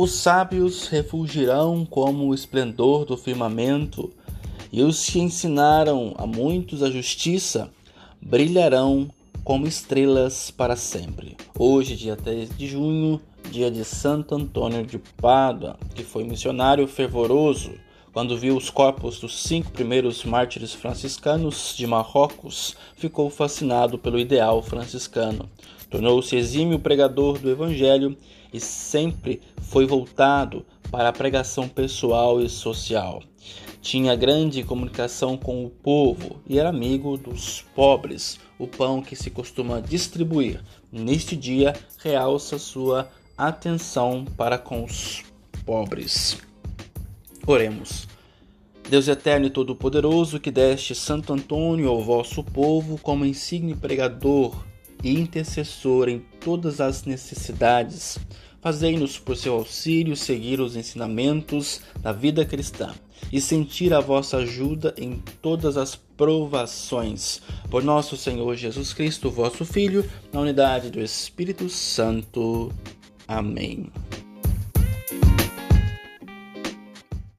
Os sábios refulgirão como o esplendor do firmamento, e os que ensinaram a muitos a justiça brilharão como estrelas para sempre. Hoje, dia 3 de junho, dia de Santo Antônio de Pádua, que foi missionário fervoroso quando viu os corpos dos cinco primeiros mártires franciscanos de Marrocos, ficou fascinado pelo ideal franciscano. Tornou-se exímio pregador do Evangelho e sempre foi voltado para a pregação pessoal e social. Tinha grande comunicação com o povo e era amigo dos pobres. O pão que se costuma distribuir neste dia realça sua atenção para com os pobres. Oremos. Deus eterno e todo-poderoso, que deste Santo Antônio ao vosso povo como insigne pregador e intercessor em todas as necessidades, fazei-nos por seu auxílio seguir os ensinamentos da vida cristã e sentir a vossa ajuda em todas as provações. Por nosso Senhor Jesus Cristo, vosso Filho, na unidade do Espírito Santo. Amém.